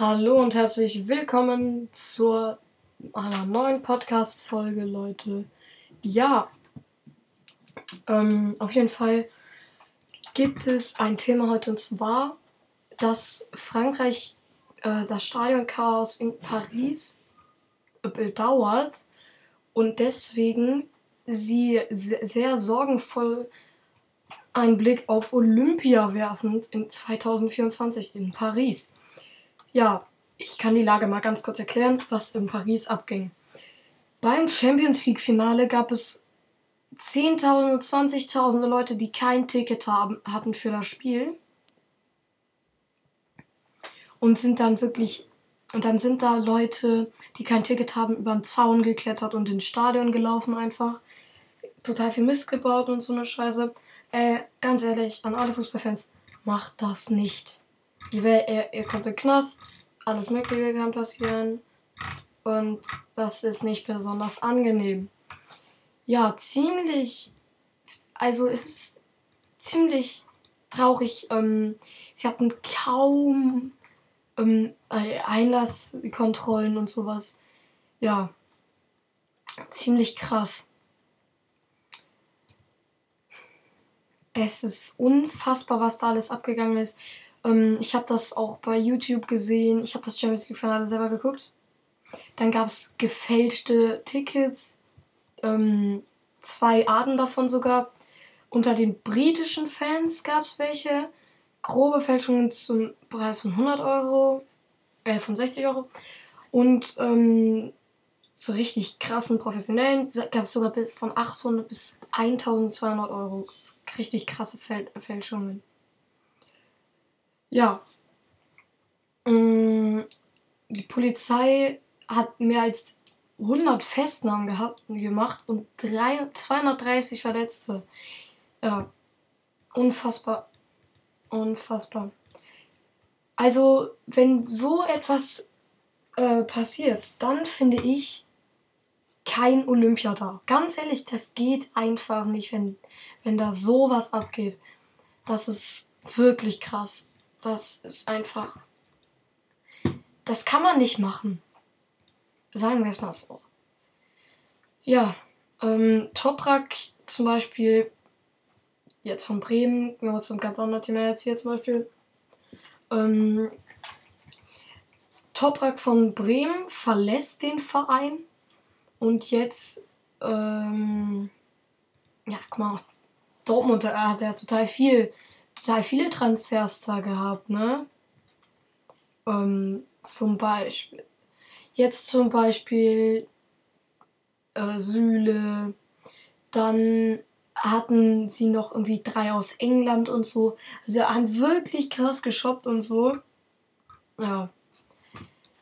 Hallo und herzlich willkommen zur einer neuen Podcast-Folge, Leute. Ja, ähm, auf jeden Fall gibt es ein Thema heute und zwar, dass Frankreich äh, das Stadionchaos in Paris bedauert und deswegen sie sehr sorgenvoll einen Blick auf Olympia werfen in 2024 in Paris. Ja, ich kann die Lage mal ganz kurz erklären, was in Paris abging. Beim Champions League Finale gab es Zehntausende, Zwanzigtausende Leute, die kein Ticket haben, hatten für das Spiel. Und sind dann wirklich, und dann sind da Leute, die kein Ticket haben, über den Zaun geklettert und ins Stadion gelaufen einfach. Total viel Mist gebaut und so eine Scheiße. Äh, ganz ehrlich, an alle Fußballfans, macht das nicht. Ihr, ihr, ihr kommt in Knast, alles Mögliche kann passieren. Und das ist nicht besonders angenehm. Ja, ziemlich. Also es ist ziemlich traurig. Ähm, sie hatten kaum ähm, Einlasskontrollen und sowas. Ja, ziemlich krass. Es ist unfassbar, was da alles abgegangen ist. Ähm, ich habe das auch bei YouTube gesehen. Ich habe das Champions League Finale selber geguckt. Dann gab es gefälschte Tickets. Ähm, zwei Arten davon sogar. Unter den britischen Fans gab es welche. Grobe Fälschungen zum Preis von 100 Euro. Äh, von 60 Euro. Und ähm, so richtig krassen professionellen gab es sogar bis von 800 bis 1200 Euro. Richtig krasse Fälschungen. Ja. Mm, die Polizei hat mehr als 100 Festnahmen gehabt, gemacht und 3, 230 Verletzte. Ja. Unfassbar. Unfassbar. Also, wenn so etwas äh, passiert, dann finde ich kein Olympia da. Ganz ehrlich, das geht einfach nicht, wenn, wenn da sowas abgeht. Das ist wirklich krass. Das ist einfach. Das kann man nicht machen. Sagen wir es mal so. Ja, ähm, Toprak zum Beispiel, jetzt von Bremen, nur zum ganz anderen Thema jetzt hier zum Beispiel. Ähm, Toprak von Bremen verlässt den Verein und jetzt, ähm, ja, guck mal, Dortmund, er hat ja total viel total viele Transfers da gehabt, ne? Ähm, zum Beispiel. Jetzt zum Beispiel äh, Süle. Dann hatten sie noch irgendwie drei aus England und so. Also sie haben wirklich krass geshoppt und so. Ja.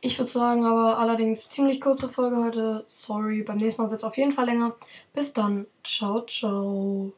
Ich würde sagen, aber allerdings ziemlich kurze Folge heute. Sorry, beim nächsten Mal wird es auf jeden Fall länger. Bis dann. Ciao, ciao.